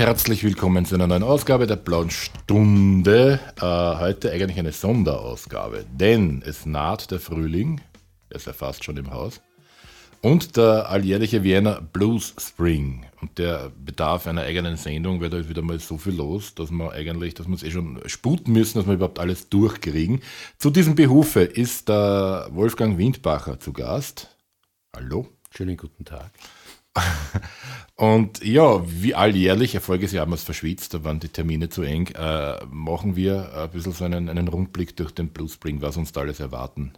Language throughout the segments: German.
Herzlich willkommen zu einer neuen Ausgabe der Blauen Stunde. Äh, heute eigentlich eine Sonderausgabe, denn es naht der Frühling, er ist ja fast schon im Haus, und der alljährliche Vienna Blues Spring. Und der bedarf einer eigenen Sendung, weil da ist wieder mal so viel los, dass man eigentlich, dass wir es eh schon sputen müssen, dass wir überhaupt alles durchkriegen. Zu diesem Behufe ist der Wolfgang Windbacher zu Gast. Hallo. Schönen guten Tag. Und ja, wie alljährlich, Erfolgesjahr haben wir es verschwitzt, da waren die Termine zu eng, äh, machen wir ein bisschen so einen, einen Rundblick durch den Blue Spring, was uns da alles erwarten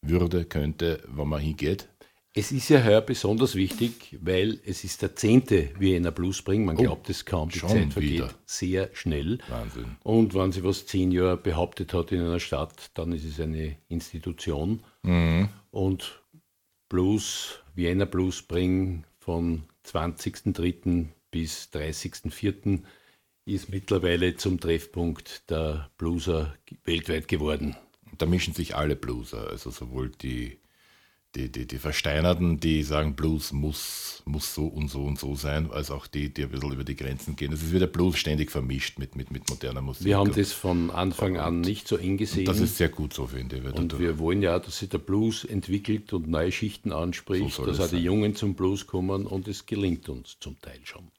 würde, könnte, wo man hingeht. Es ist ja heuer besonders wichtig, weil es ist der zehnte Wiener Blues Spring. Man oh, glaubt es kaum, die Zeit vergeht wieder. sehr schnell. Wahnsinn. Und wenn sie was zehn Jahre behauptet hat in einer Stadt, dann ist es eine Institution. Mhm. Und Blues, Wiener Blues Spring von 20.03. bis 30.04. ist mittlerweile zum Treffpunkt der Blueser weltweit geworden. Da mischen sich alle Blueser, also sowohl die die, die, die Versteinerten, die sagen, Blues muss, muss so und so und so sein, als auch die, die ein bisschen über die Grenzen gehen. Es ist wieder Blues ständig vermischt mit, mit, mit moderner Musik. Wir haben das von Anfang an nicht so eng gesehen. das ist sehr gut so, finde ich. Und wir wollen ja, dass sich der Blues entwickelt und neue Schichten anspricht, so dass auch die Jungen zum Blues kommen und es gelingt uns zum Teil schon.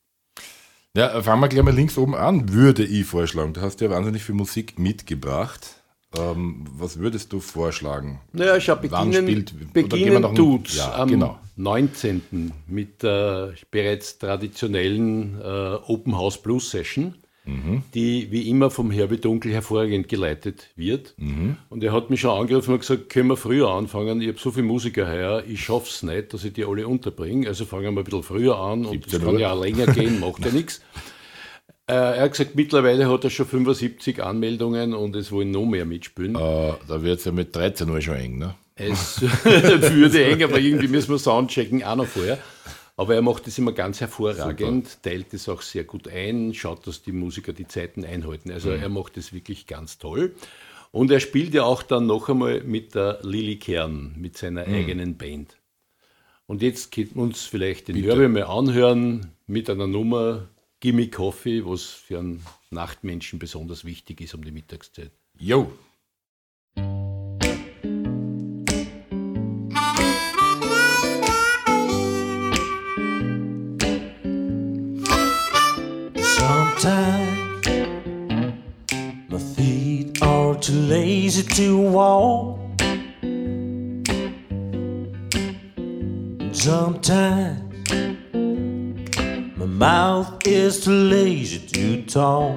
Ja, fangen wir gleich mal links oben an, würde ich vorschlagen. Du hast ja wahnsinnig viel Musik mitgebracht. Ähm, was würdest du vorschlagen? Naja, ich habe beginnen, spielt, beginnen tut's ja, am genau. 19. mit der bereits traditionellen äh, Open House Blues Session, mhm. die wie immer vom Herbie Dunkel hervorragend geleitet wird. Mhm. Und er hat mich schon angerufen und gesagt, können wir früher anfangen? Ich habe so viele Musiker heuer, ich schaffe es nicht, dass ich die alle unterbringe. Also fangen wir ein bisschen früher an und es kann ja auch länger gehen, macht ja nichts. Äh, er hat gesagt, mittlerweile hat er schon 75 Anmeldungen und es wollen noch mehr mitspielen. Äh, da wird es ja mit 13 Uhr schon eng, ne? Es würde eng, aber irgendwie müssen wir Soundchecken auch noch vorher. Aber er macht das immer ganz hervorragend, Super. teilt das auch sehr gut ein, schaut, dass die Musiker die Zeiten einhalten. Also mhm. er macht das wirklich ganz toll. Und er spielt ja auch dann noch einmal mit der Lilly Kern, mit seiner mhm. eigenen Band. Und jetzt können wir uns vielleicht den Hörbe mal anhören mit einer Nummer, Gimme Coffee, was für einen Nachtmenschen besonders wichtig ist um die Mittagszeit. Jo. Sometimes my feet are too lazy to walk. Sometimes mouth is too lazy to talk.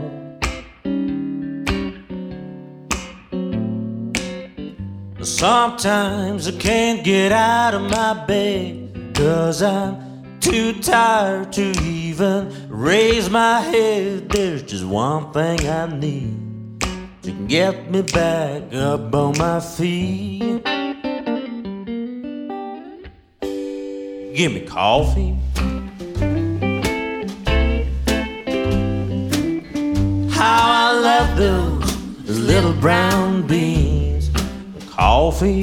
Sometimes I can't get out of my bed, cause I'm too tired to even raise my head. There's just one thing I need to get me back up on my feet. Give me coffee those little brown beans, coffee,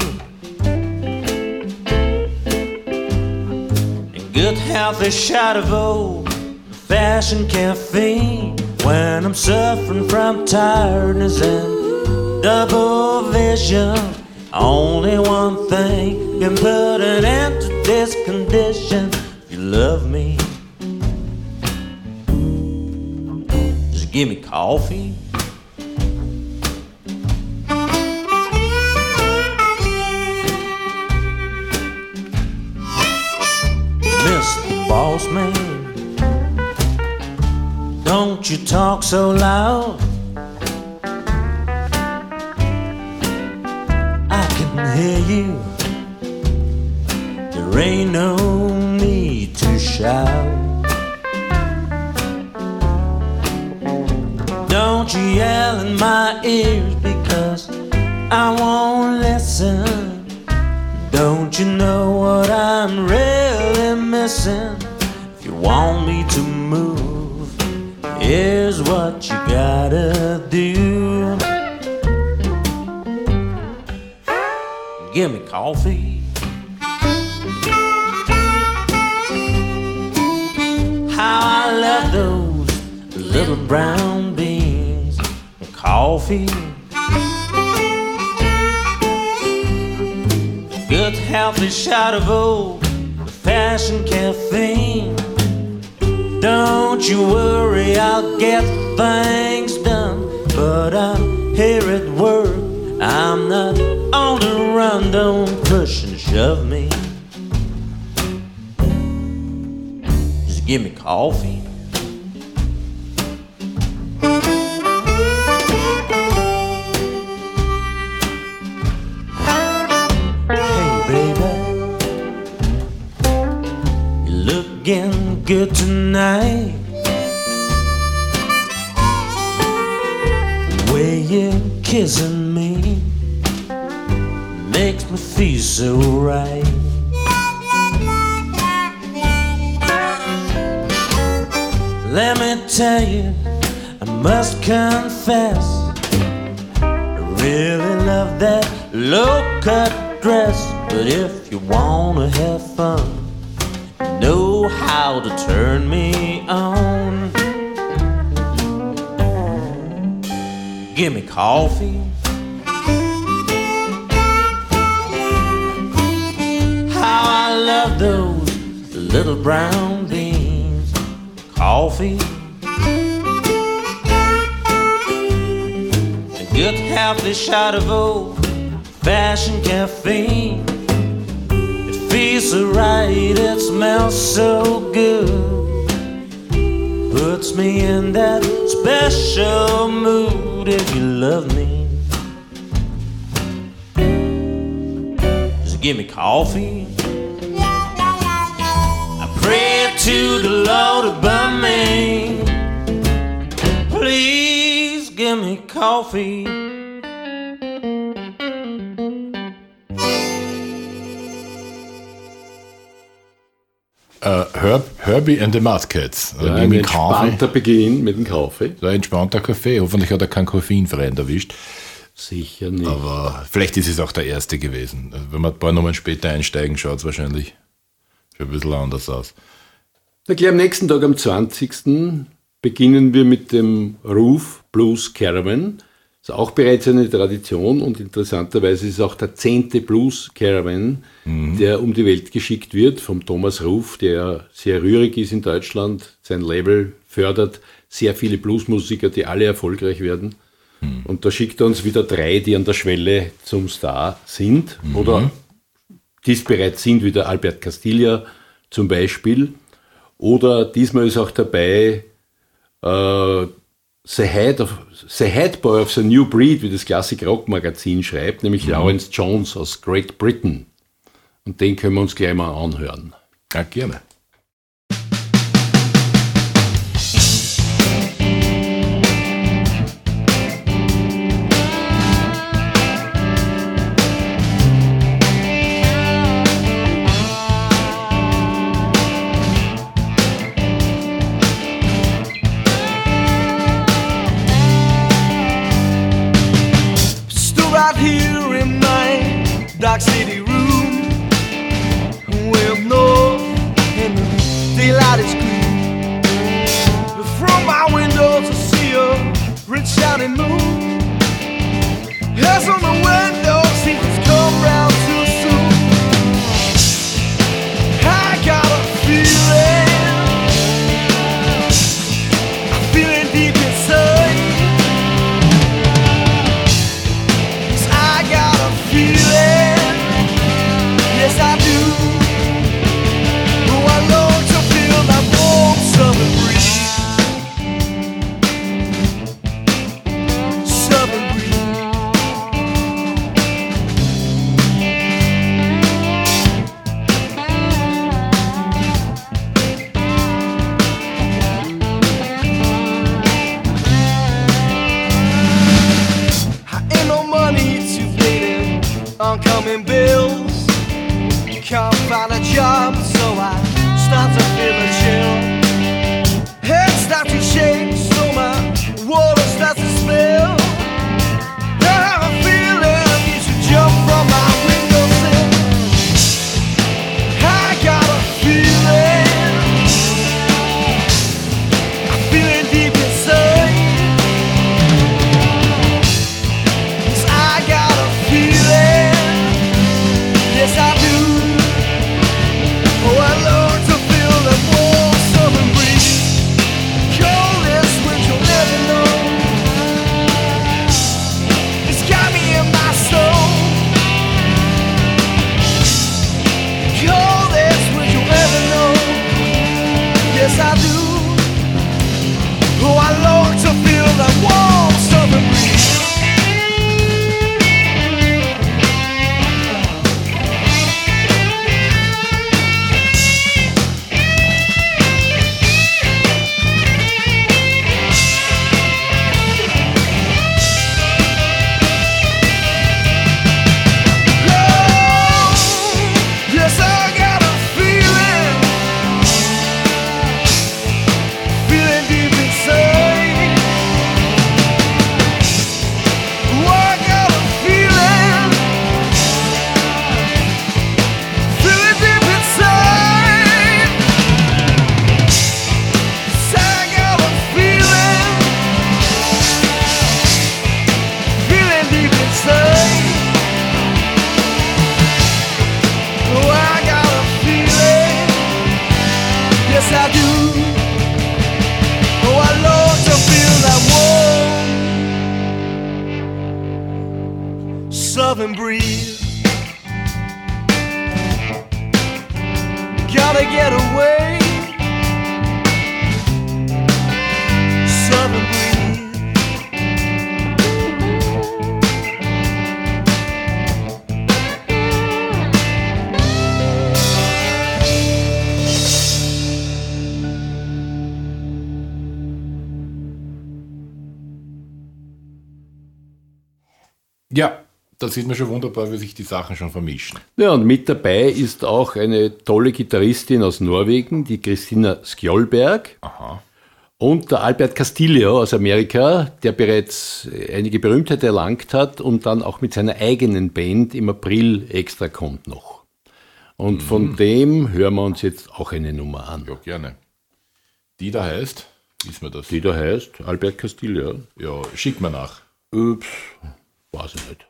and good healthy shot of old fashioned caffeine. When I'm suffering from tiredness and double vision, only one thing can put an end to this condition. If you love me, just give me coffee. So loud. Little brown beans, and coffee. Good healthy shot of old fashion caffeine. Don't you worry, I'll get things done. But I'm here at work, I'm not on the run. Don't push and shove me. Just give me coffee. Give me coffee. I pray to the Lord above me. Please give me coffee. Äh, Herb, Herbie and the Muscats. Ja, Äh, ein mit Kaffee. entspannter Beginn mit dem Kaffee. So ein entspannter Kaffee. Hoffentlich hat er keinen Koffeinfreien erwischt. Sicher nicht. Aber vielleicht ist es auch der erste gewesen. Also wenn wir ein paar Nummern später einsteigen, schaut es wahrscheinlich schon ein bisschen anders aus. Na gleich am nächsten Tag, am 20. beginnen wir mit dem Roof Blues Caravan. Ist auch bereits eine Tradition und interessanterweise ist es auch der zehnte Blues Caravan, der um die Welt geschickt wird vom Thomas Ruf, der sehr rührig ist in Deutschland, sein Label fördert sehr viele Bluesmusiker, die alle erfolgreich werden. Und da schickt er uns wieder drei, die an der Schwelle zum Star sind oder dies bereits sind, wie der Albert Castilla zum Beispiel. Oder diesmal ist auch dabei äh, The, Head of, the Head Boy of the New Breed, wie das Classic Rock Magazin schreibt, nämlich Lawrence Jones aus Great Britain. Und den können wir uns gleich mal anhören. Ja, gerne. vibrant, shouting moon. Hairs on the sieht man schon wunderbar, wie sich die Sachen schon vermischen. Ja, und mit dabei ist auch eine tolle Gitarristin aus Norwegen, die Christina Skjolberg. Und der Albert Castillo aus Amerika, der bereits einige Berühmtheit erlangt hat und dann auch mit seiner eigenen Band im April extra kommt noch. Und von dem hören wir uns jetzt auch eine Nummer an. Ja, gerne. Die da heißt, wissen wir das? Die da heißt Albert Castillo. Ja, schick mal nach. Ups, weiß ich nicht.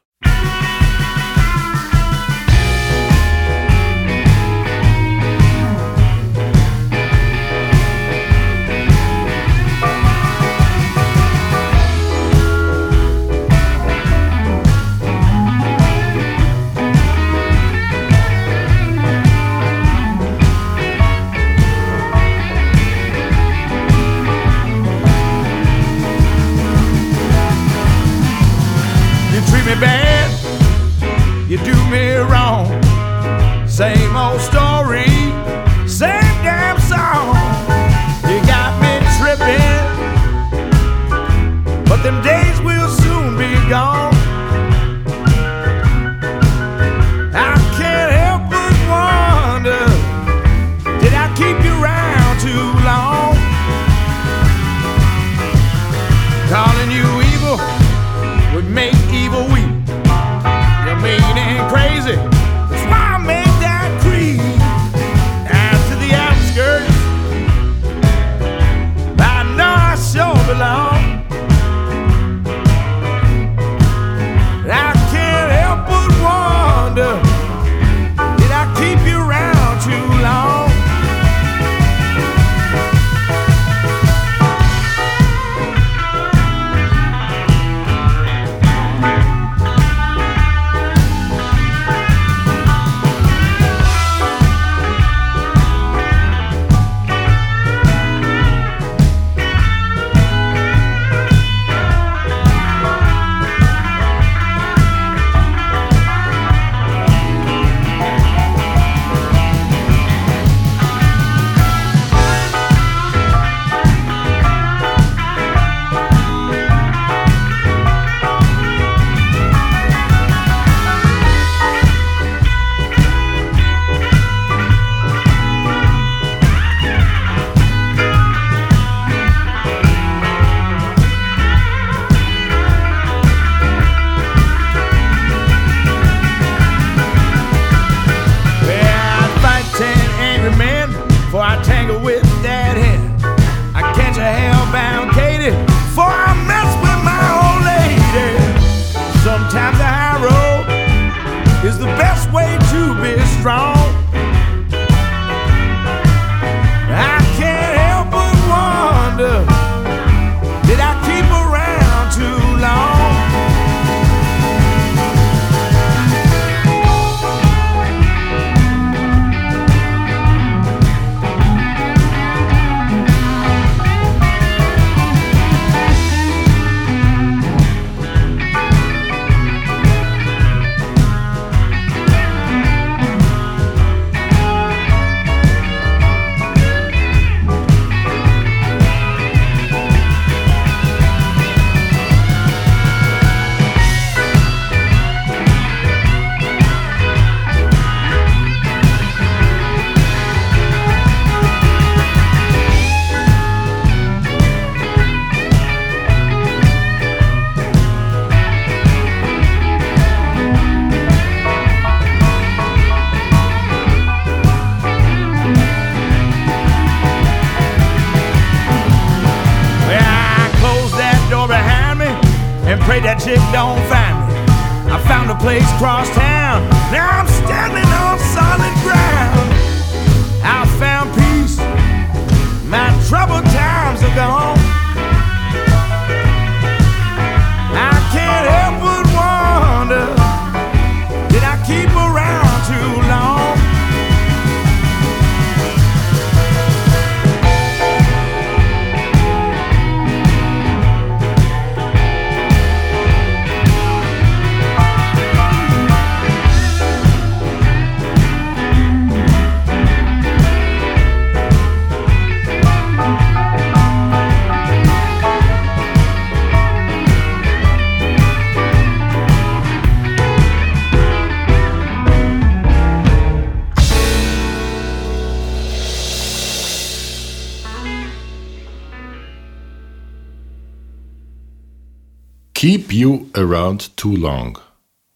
Around Too Long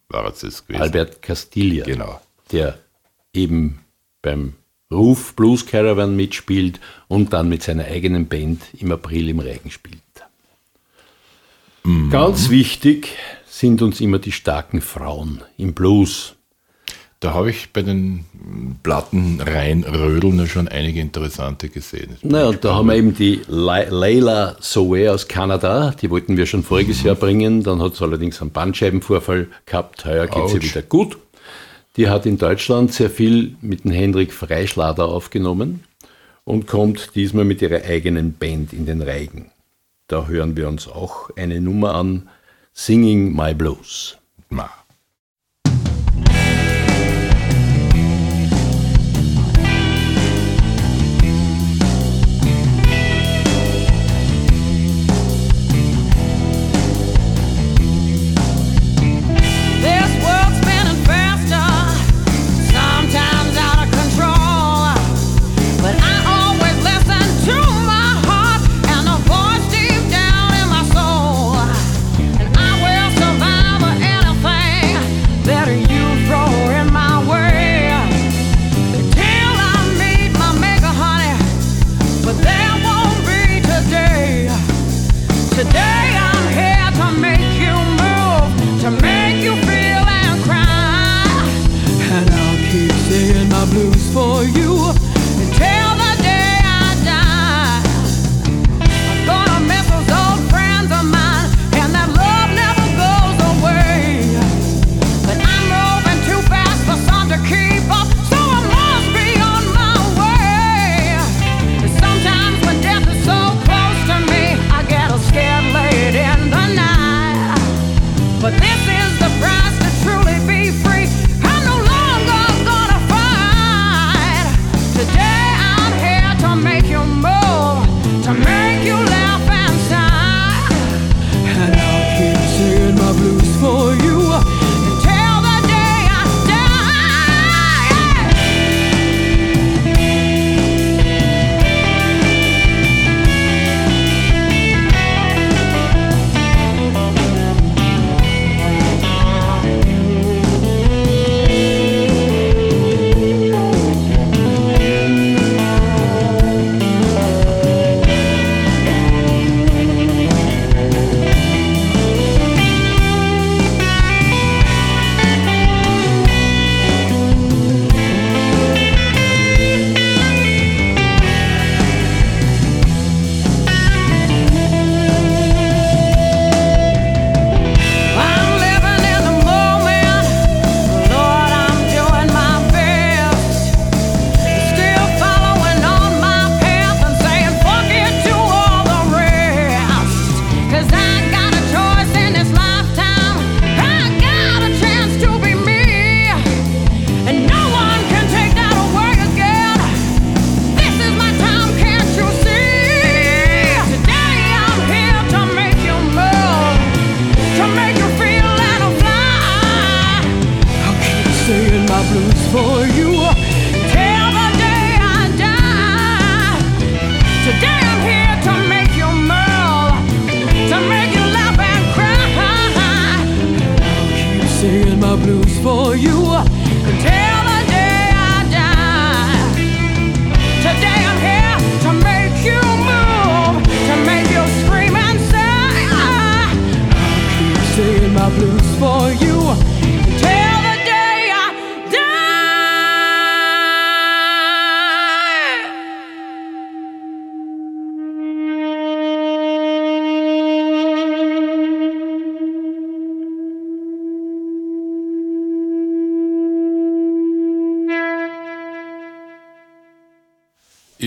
war es das gewesen. Albert Castilla. Genau. Der eben beim Ruf Blues Caravan mitspielt und dann mit seiner eigenen Band im April im Reigen spielt. Mhm. Ganz wichtig sind uns immer die starken Frauen im Blues. Da habe ich bei den Platten rein Rödeln schon einige interessante gesehen. Naja, und da haben wir eben die Le Leila Sowe aus Kanada, die wollten wir schon voriges. Jahr bringen, dann hat es allerdings einen Bandscheibenvorfall gehabt, heuer geht es ihr wieder gut. Die hat in Deutschland sehr viel mit dem Hendrik Freischlader aufgenommen und kommt diesmal mit ihrer eigenen Band in den Reigen. Da hören wir uns auch eine Nummer an, Singing My Blues. Ma.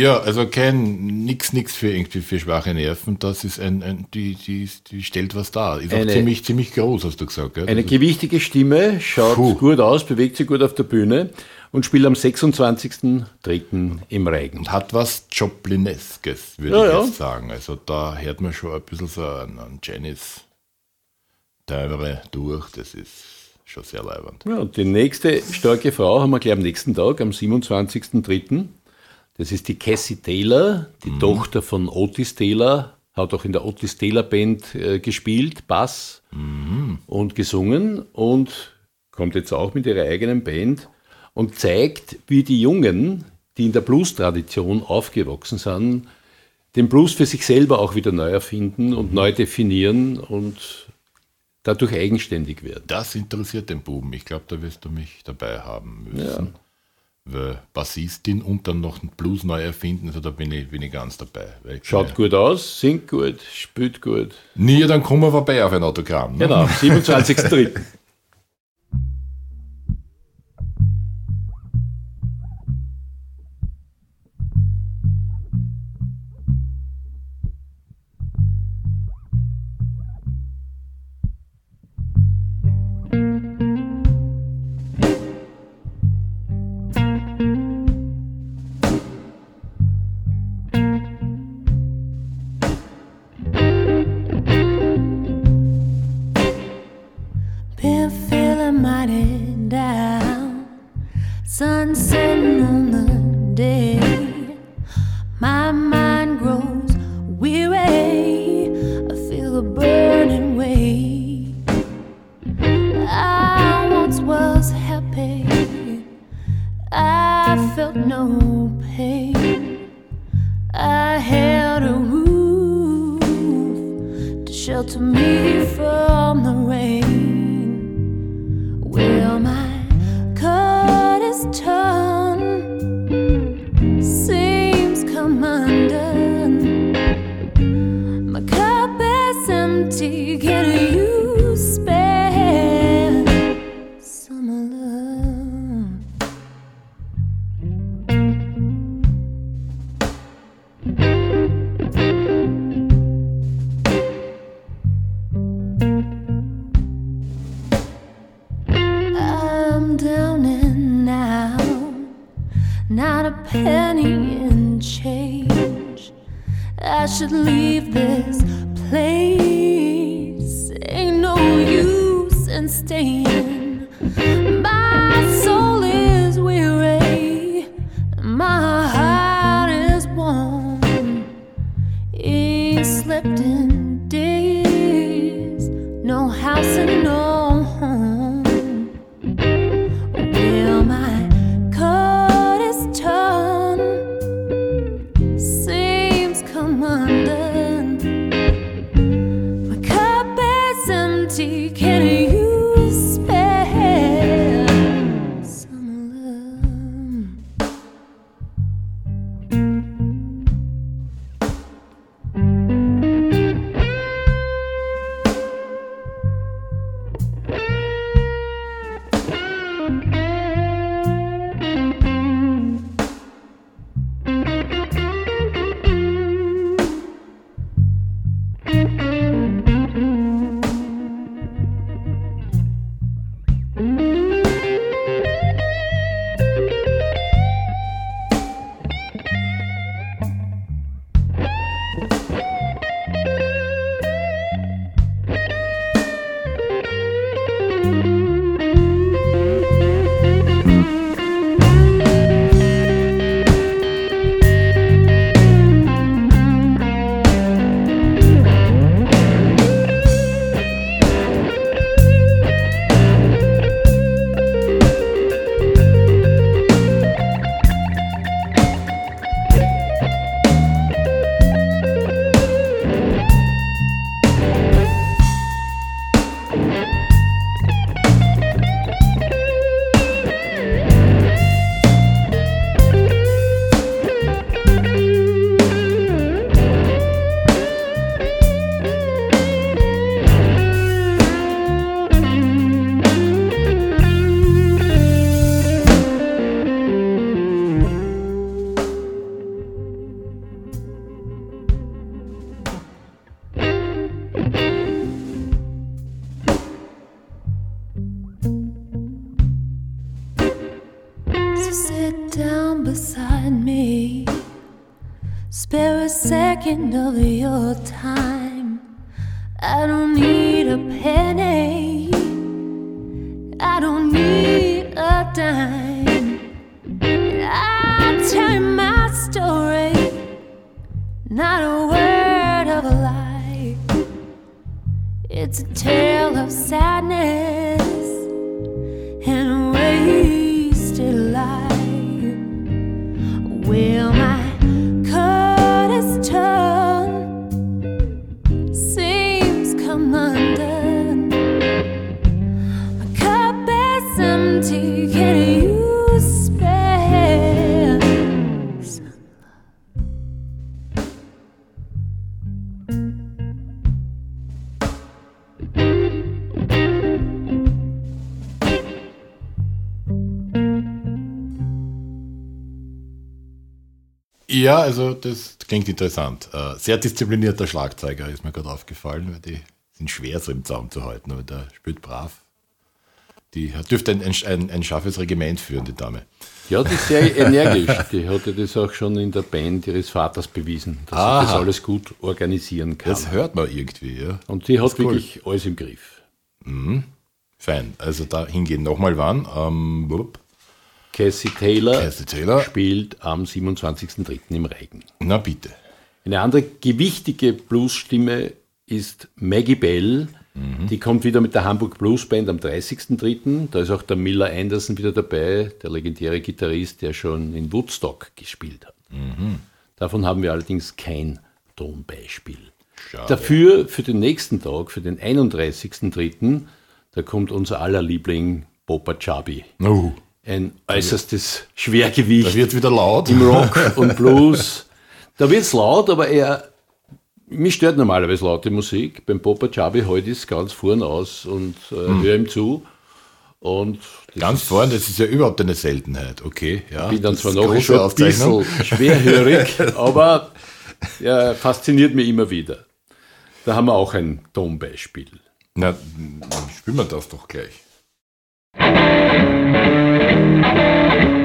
Ja, also kein nix, nix für irgendwie für schwache Nerven. Das ist ein, ein die, die, die stellt was dar. Ist auch Eine- ziemlich, ziemlich groß, hast du gesagt. Gell? Eine gewichtige Stimme, schaut Puh. gut aus, bewegt sich gut auf der Bühne und spielt am 26.03. im Reigen. und hat was Joplineskes, würde Ja, ich ja. jetzt sagen. Also da hört man schon ein bisschen so an, an Janis Timbre durch. Das ist schon sehr leibend. Ja, und die nächste starke Frau haben wir gleich am nächsten Tag, am 27.03. Das ist die Cassie Taylor, die Tochter von Otis Taylor, hat auch in der Otis Taylor Band äh, gespielt, Bass und gesungen und kommt jetzt auch mit ihrer eigenen Band und zeigt, wie die Jungen, die in der Blues-Tradition aufgewachsen sind, den Blues für sich selber auch wieder neu erfinden und neu definieren und dadurch eigenständig werden. Das interessiert den Buben. Ich glaube, da wirst du mich dabei haben müssen. Weil Bassistin und dann noch einen Blues neu erfinden, also da bin ich, bin ich ganz dabei. Weil Schaut bin gut aus, singt gut, spielt gut. ja- Nie, dann kommen wir vorbei auf ein Autogramm. Ne? Genau, 27.03. empty. Ja, also das klingt interessant. Äh, sehr disziplinierter Schlagzeuger ist mir gerade aufgefallen, weil die sind schwer so im Zaum zu halten, aber der spielt brav. Die dürfte ein, ein, ein scharfes Regiment führen, die Dame. Ja, die ist sehr energisch. Die hatte das auch schon in der Band ihres Vaters bewiesen, dass sie das alles gut organisieren kann. Das hört man irgendwie, ja. Und die hat cool. wirklich alles im Griff. Fein. Also da hingehen nochmal wann? Ähm, wupp. Cassie Taylor Cassie Taylor. spielt am 27.03. im Reigen. Na bitte. Eine andere gewichtige Bluesstimme ist Maggie Bell. Die kommt wieder mit der Hamburg Blues Band am 30.03. Da ist auch der Miller Anderson wieder dabei, der legendäre Gitarrist, der schon in Woodstock gespielt hat. Davon haben wir allerdings kein Tonbeispiel. Schade. Dafür für den nächsten Tag, für den 31.03., da kommt unser aller Liebling Popa Chabi. Oh, Ein äußerstes Schwergewicht da wird wieder laut. im Rock und Blues. Da wird es laut, aber er. Mich stört normalerweise laute Musik. Beim Popa Chabi heute ist ganz vorn aus und äh, höre ihm zu. Und Ganz vorn, das ist ja überhaupt eine Seltenheit. Okay, ja. bin dann zwar noch schon ein bisschen schwerhörig, aber er fasziniert mich immer wieder. Da haben wir auch ein Tonbeispiel. Na, dann spielen wir das doch gleich. thank you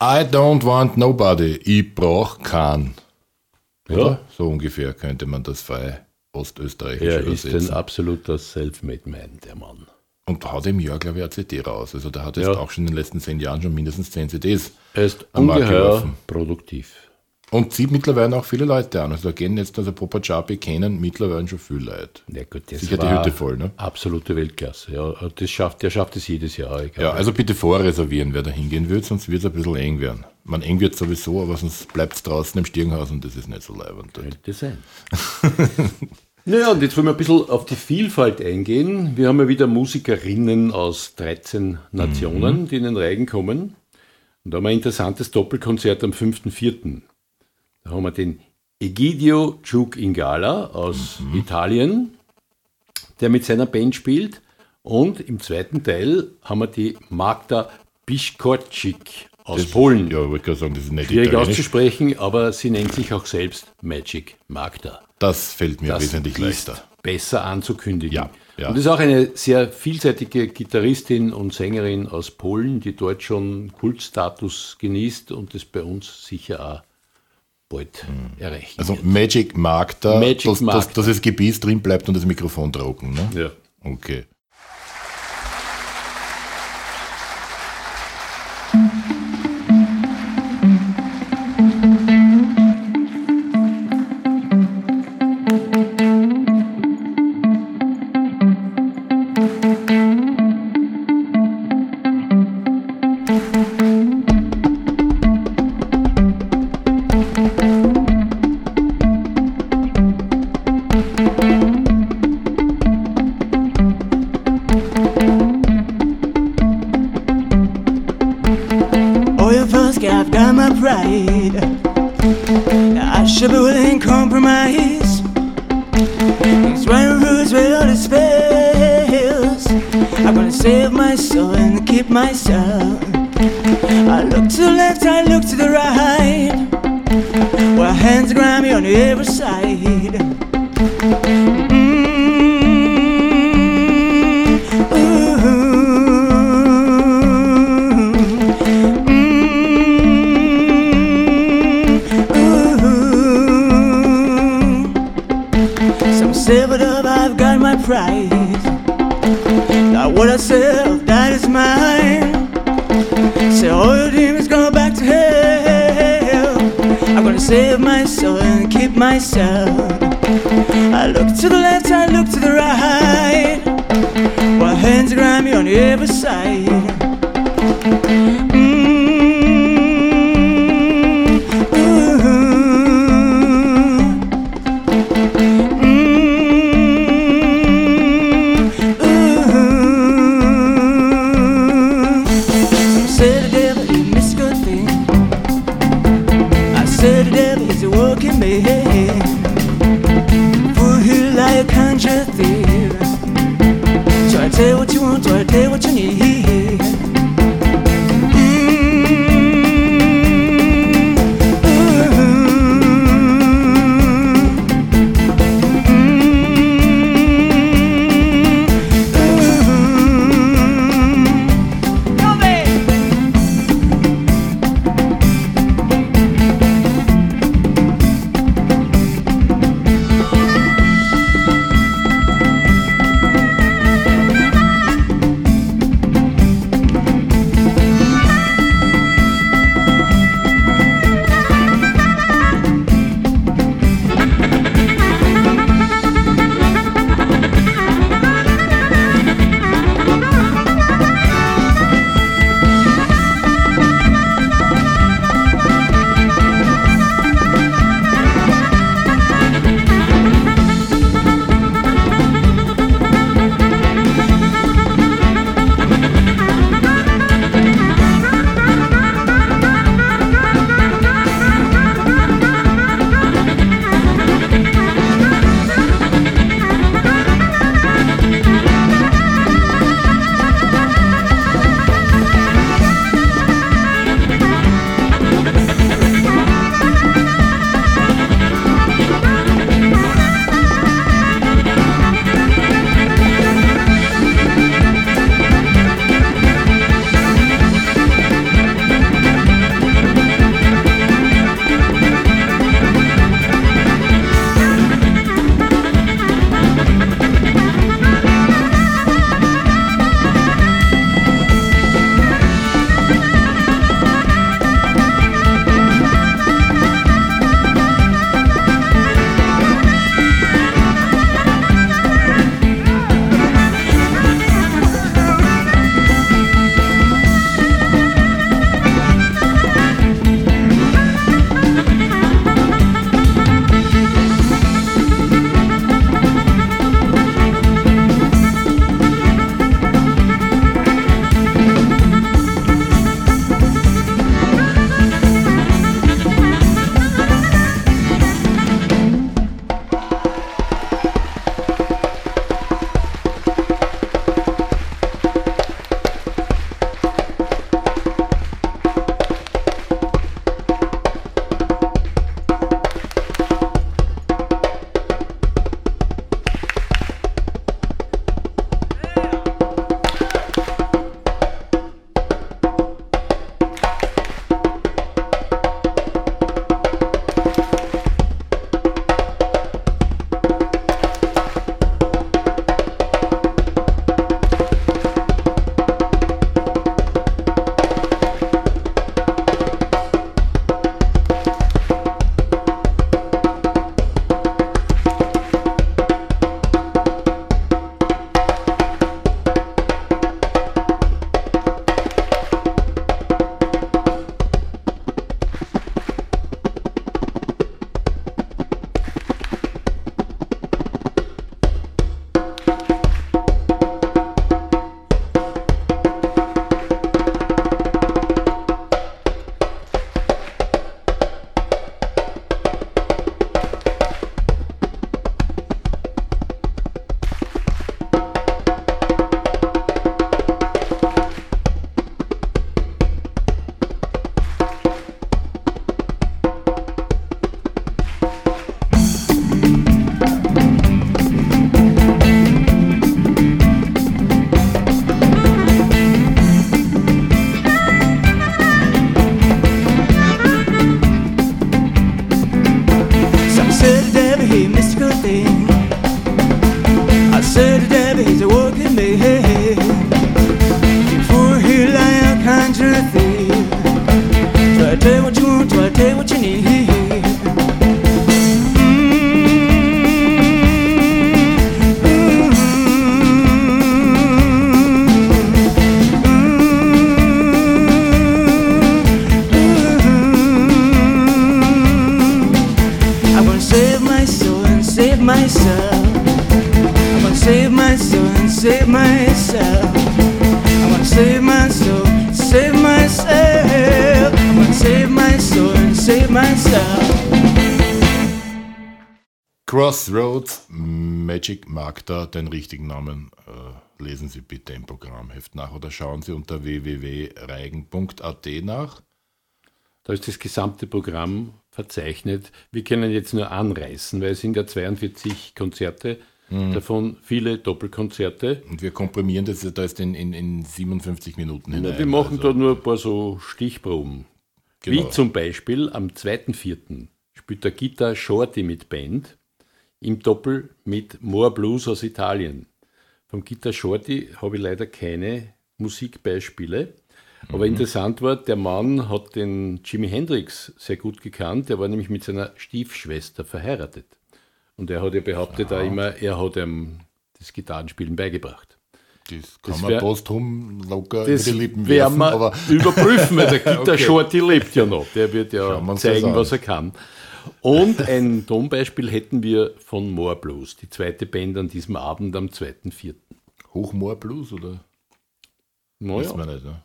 I don't want nobody. Ich brauch keinen. Ja? So ungefähr könnte man das frei ostösterreichisch er ist ein übersetzen. absoluter Selfmade Man, der Mann. Und haut im Jahr, glaube ich, eine CD raus. Also der hat jetzt Ja. auch schon in den letzten zehn Jahren schon mindestens zehn CDs. Er ist ungeheuer produktiv. Und zieht mittlerweile auch viele Leute an. Also da gehen jetzt, also Popa Chapi kennen mittlerweile schon viele Leute. Ja, gut, das Sicher die Hütte voll, ne? Absolute Weltklasse. Ja, das schafft, der schafft es jedes Jahr. Egal. Ja, also bitte vorreservieren, wer da hingehen will, sonst wird es ein bisschen eng werden. Man eng wird sowieso, aber sonst bleibt es draußen im Stirnhaus und das ist nicht so leibend. Könnte sein. naja, und jetzt wollen wir ein bisschen auf die Vielfalt eingehen. Wir haben ja wieder Musikerinnen aus 13 Nationen, die in den Reigen kommen. Und da haben wir ein interessantes Doppelkonzert am 5.4. Da haben wir den Egidio Ciuk Ingala aus Italien, der mit seiner Band spielt. Und im zweiten Teil haben wir die Magda Piszkorczyk aus Polen. Ja, ich wollte gerade sagen, das ist nicht Schwierig italienisch. auszusprechen, aber sie nennt sich auch selbst Magic Magda. Das fällt mir Das wesentlich ist leichter. besser anzukündigen. Ja, ja. Und ist auch eine sehr vielseitige Gitarristin und Sängerin aus Polen, die dort schon Kultstatus genießt und das bei uns sicher auch bald erreichen Also wird. Magic Magda, Magic dass, Magda. Dass, dass das Gebiss drin bleibt und das Mikrofon trocken. Ne? Ja. Okay. Crossroads Magic mag da den richtigen Namen. Äh, lesen Sie bitte im Programmheft nach oder schauen Sie unter www.reigen.at nach. Da ist das gesamte Programm verzeichnet. Wir können jetzt nur anreißen, weil es sind ja 42 Konzerte, davon viele Doppelkonzerte. Und wir komprimieren das da ist in, in, in 57 Minuten hinein. Wir machen also, da nur ein paar so Stichproben. Genau. Wie zum Beispiel am 2.4. spielt der Gitter Shorty mit Band im Doppel mit More Blues aus Italien. Vom Gitter Shorty habe ich leider keine Musikbeispiele. Aber Mhm. interessant war, der Mann hat den Jimi Hendrix sehr gut gekannt. Der war nämlich mit seiner Stiefschwester verheiratet. Und er hat ja behauptet auch immer, er hat ihm das Gitarrenspielen beigebracht. das kann das man wär- posthum locker in die Lippen werden werfen, wir aber überprüfen, weil der Gitter Okay. Shorty lebt ja noch. Der wird ja zeigen, was er kann. Und ein Tonbeispiel hätten wir von More Blues, die zweite Band an diesem Abend am 2.4. Hochmoor Blues oder? Naja, Wissen wir nicht, ne?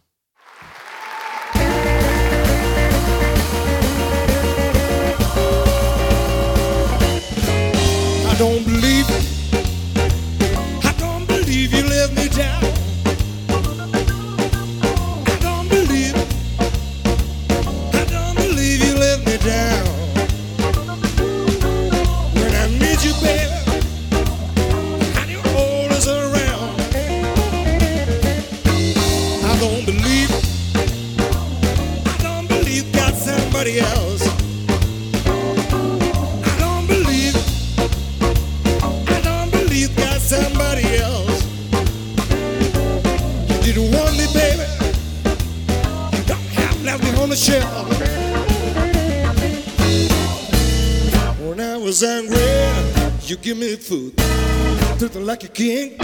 I don't believe it. The shelf. When I was angry, you give me food. Treated like a king.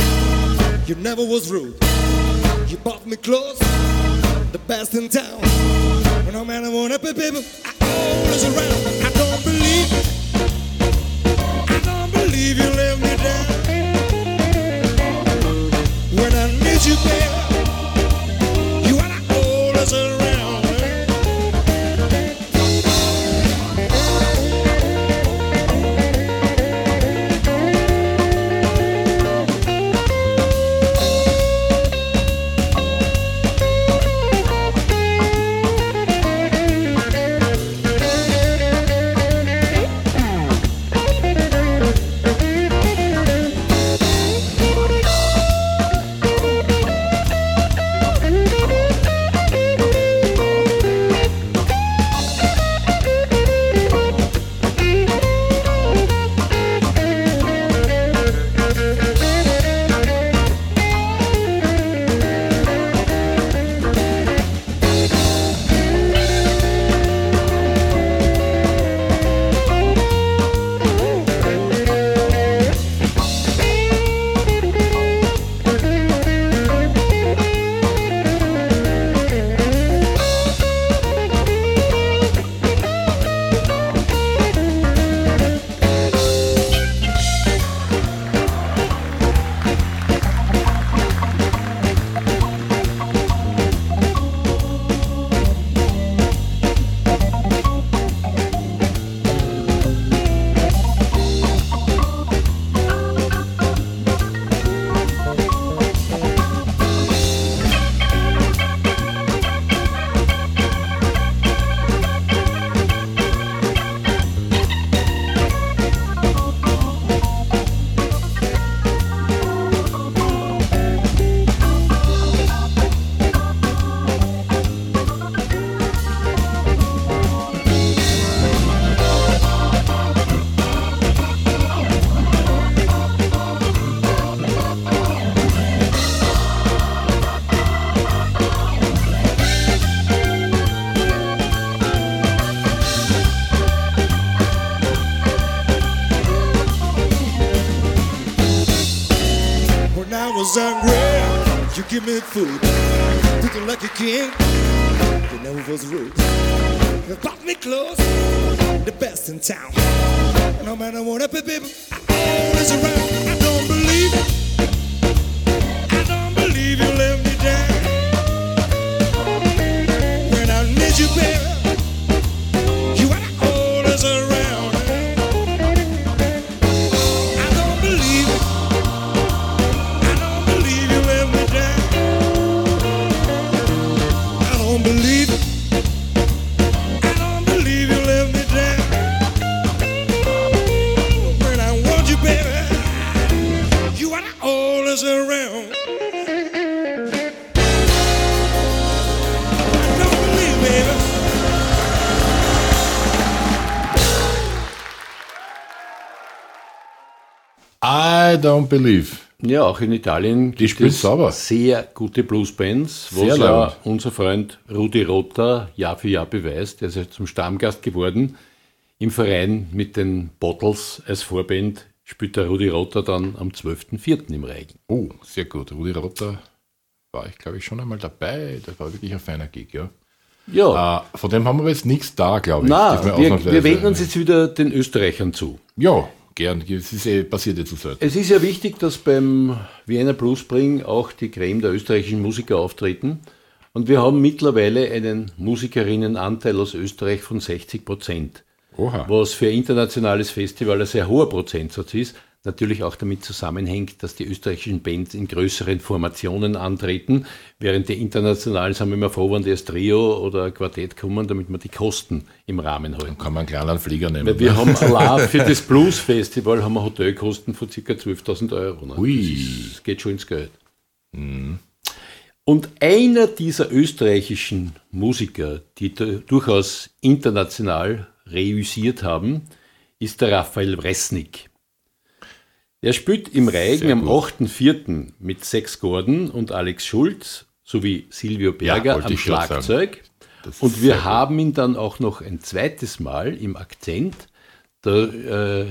You never was rude. You bought me clothes, the best in town. When no matter what happened, baby, I always around. I don't believe. I don't believe you let me down. When I need you, baby, good food. Treated like a king, they never was rude. You bought me clothes, the best in town. No matter what happens, baby, I always around. I don't believe it. I don't believe you let me down. When I need you, baby. Don't believe. Ja, auch in Italien gibt spielen es sauber. sehr gute Bluesbands, wo Sehr ja unser Freund Rudi Rotter Jahr für Jahr beweist. Der ist ja zum Stammgast geworden. Im Verein mit den Bottles als Vorband spielt der Rudi Rotter dann am 12.04. im Regen. Oh, sehr gut. Rudi Rotter war ich, glaube ich, schon einmal dabei. Das war wirklich ein feiner Gig, ja. Ja, Äh, von dem haben wir jetzt nichts da, glaube ich. Diesmal wir, wir wenden uns jetzt wieder den Österreichern zu. Ja, gern. Es ist eh passiert jetzt so. Es ist ja wichtig, dass beim Vienna Blues Spring auch die Creme der österreichischen Musiker auftreten. Und wir haben mittlerweile einen Musikerinnenanteil aus Österreich von 60 Prozent. Oha. Was für ein internationales Festival ein sehr hoher Prozentsatz ist. Natürlich auch damit zusammenhängt, dass die österreichischen Bands in größeren Formationen antreten, während die internationalen sind wir immer froh, wenn die als Trio oder Quartett kommen, damit wir die Kosten im Rahmen halten. Kann man einen kleinen Flieger nehmen. Weil wir haben allein für das Blues Festival haben wir Hotelkosten von ca. 12.000 Euro. Ne? Ui. Das, geht schon ins Geld. Und einer dieser österreichischen Musiker, die durchaus international reüssiert haben, ist der Raphael Wresnik. Er spielt im Reigen am gut. 8.4. mit Sex Gordon und Alex Schulz sowie Silvio Berger wollte am. Schlagzeug. Und wir haben ihn dann auch noch ein zweites Mal im Akzent. Da äh,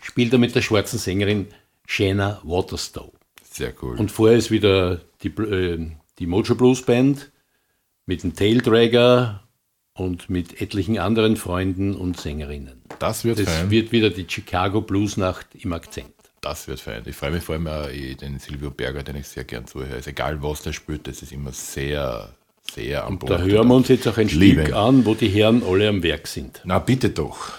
spielt er mit der schwarzen Sängerin Shanna Waterstow. Sehr cool. Und vorher ist wieder die, äh, die Mojo Blues Band mit dem Taildragger und mit etlichen anderen Freunden und Sängerinnen. das wird Das fein. wird wieder die Chicago Blues Nacht im Akzent. Das wird fein. Ich freue mich vor allem auch den Silvio Berger, den ich sehr gern zuhöre. Also egal was der spielt, das ist immer sehr, sehr am Boden. Da hören wir uns jetzt auch ein Liebe. Stück an, wo die Herren alle am Werk sind. Na bitte doch.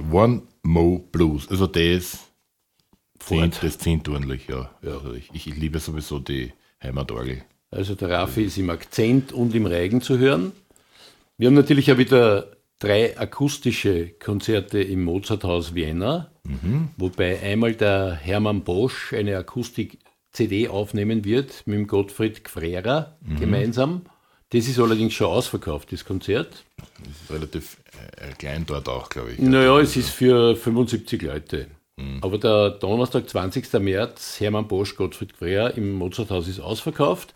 One Mo Blues. Also das zehnt, das zehnt ordentlich, ja. Also ich, ich liebe sowieso die Heimatorgel. Also der Raffi ist im Akzent und im Reigen zu hören. Wir haben natürlich auch wieder drei akustische Konzerte im Mozarthaus Vienna, wobei einmal der Hermann Bosch eine Akustik-CD aufnehmen wird mit dem Gottfried Gfrera gemeinsam. Das ist allerdings schon ausverkauft, das Konzert. Das ist relativ äh, klein dort auch, glaube ich. Naja, es ist für 75 Leute. Aber der Donnerstag, 20. März, Hermann Bosch, Gottfried Gfrera im Mozarthaus ist ausverkauft.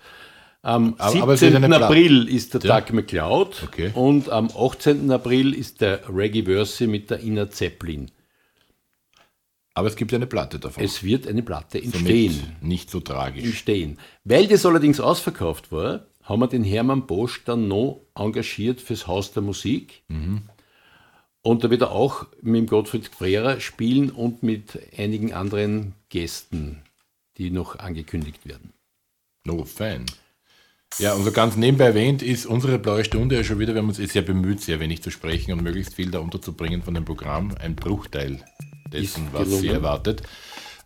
Am Aber- aber es wird 17. eine Pla- April ist der Ja. Doug McLeod Okay. und am 18. April ist der Reggae Verse mit der Ina Zeppelin. Aber es gibt eine Platte davon. Es wird eine Platte Somit entstehen. nicht so tragisch. entstehen. Weil das allerdings ausverkauft war, haben wir den Hermann Bosch dann noch engagiert fürs Haus der Musik. Und da wird er auch mit Gottfried Frera spielen und mit einigen anderen Gästen, die noch angekündigt werden. No fan. Ja, und so ganz nebenbei erwähnt ist unsere blaue Stunde ja schon wieder, wir haben uns eh sehr bemüht, sehr wenig zu sprechen und möglichst viel da unterzubringen von dem Programm. Ein Bruchteil dessen, was sie erwartet.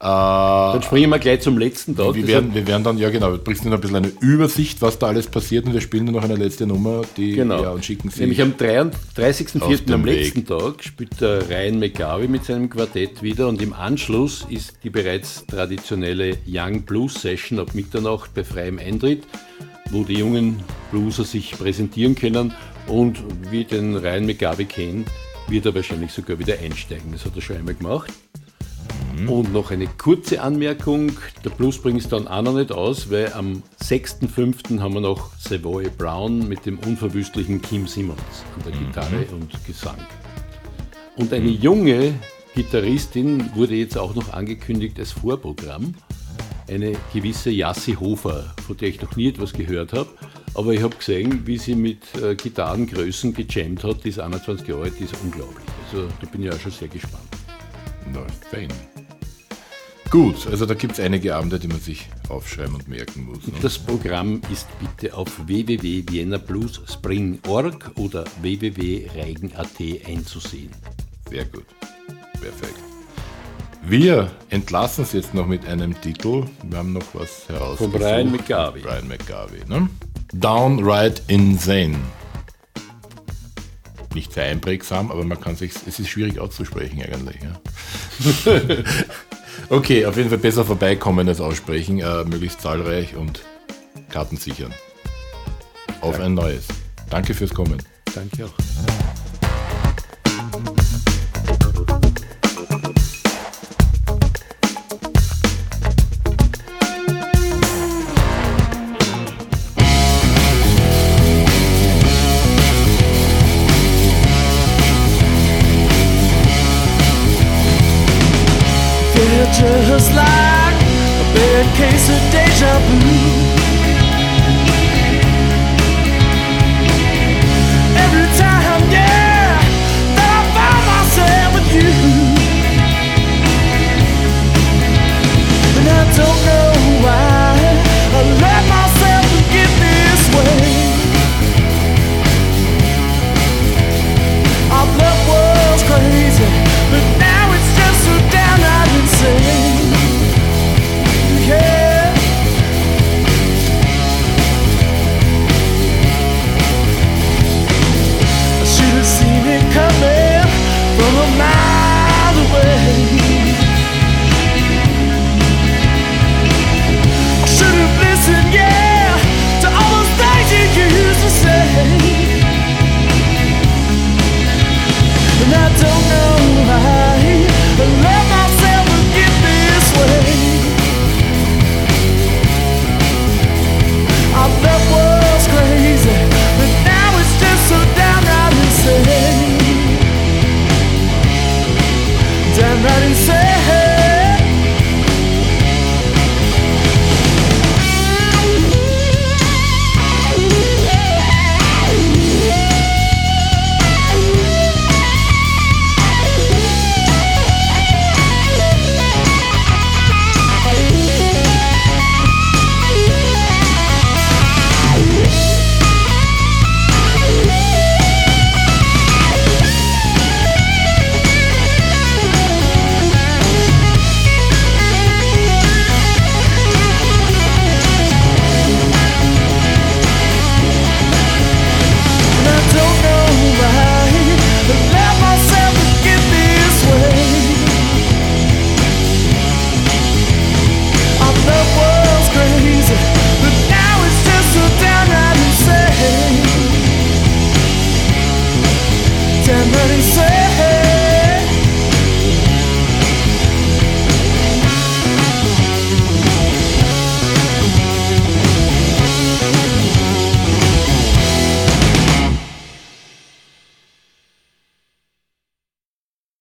Äh, Dann springen wir gleich zum letzten Tag. wir werden, wir werden dann, ja genau, du bringst nur ein bisschen eine Übersicht, was da alles passiert und wir spielen nur noch eine letzte Nummer, die Genau. ja, und schicken sie. Nämlich am 30.04. Auf am letzten Tag spielt der Ryan McGarvey mit seinem Quartett wieder und im Anschluss ist die bereits traditionelle Young Blues Session ab Mitternacht bei freiem Eintritt, wo die jungen Blueser sich präsentieren können und wie den Ryan McGarvey kennen, wird er wahrscheinlich sogar wieder einsteigen. Das hat er schon einmal gemacht. Und noch eine kurze Anmerkung, der Blues bringt es dann auch noch nicht aus, weil am 6.5. haben wir noch Savoy Brown mit dem unverwüstlichen Kim Simmons an der Gitarre und Gesang. Und eine junge Gitarristin wurde jetzt auch noch angekündigt als Vorprogramm, eine gewisse Jassi Hofer, von der ich noch nie etwas gehört habe. Aber ich habe gesehen, wie sie mit äh, Gitarrengrößen gejammt hat, die ist 21 Jahre alt, die ist unglaublich. Also da bin ich auch schon sehr gespannt. No fan. Gut, also da gibt es einige Abende, die man sich aufschreiben und merken muss. Ne? Das Programm ist bitte auf www.viennabluesspring.org oder www.reigen.at einzusehen. Sehr gut. Perfekt. Wir entlassen es jetzt noch mit einem Titel. Wir haben noch was herausgesucht. Von Brian McGarvey. Brian McGarvey. Ne? Downright Insane. Nicht sehr einprägsam, aber man kann sich, es ist schwierig auszusprechen eigentlich. Ja. okay, auf jeden Fall besser vorbeikommen als aussprechen, äh, möglichst zahlreich und Karten sichern. Auf ein neues. Danke fürs Kommen. Danke auch.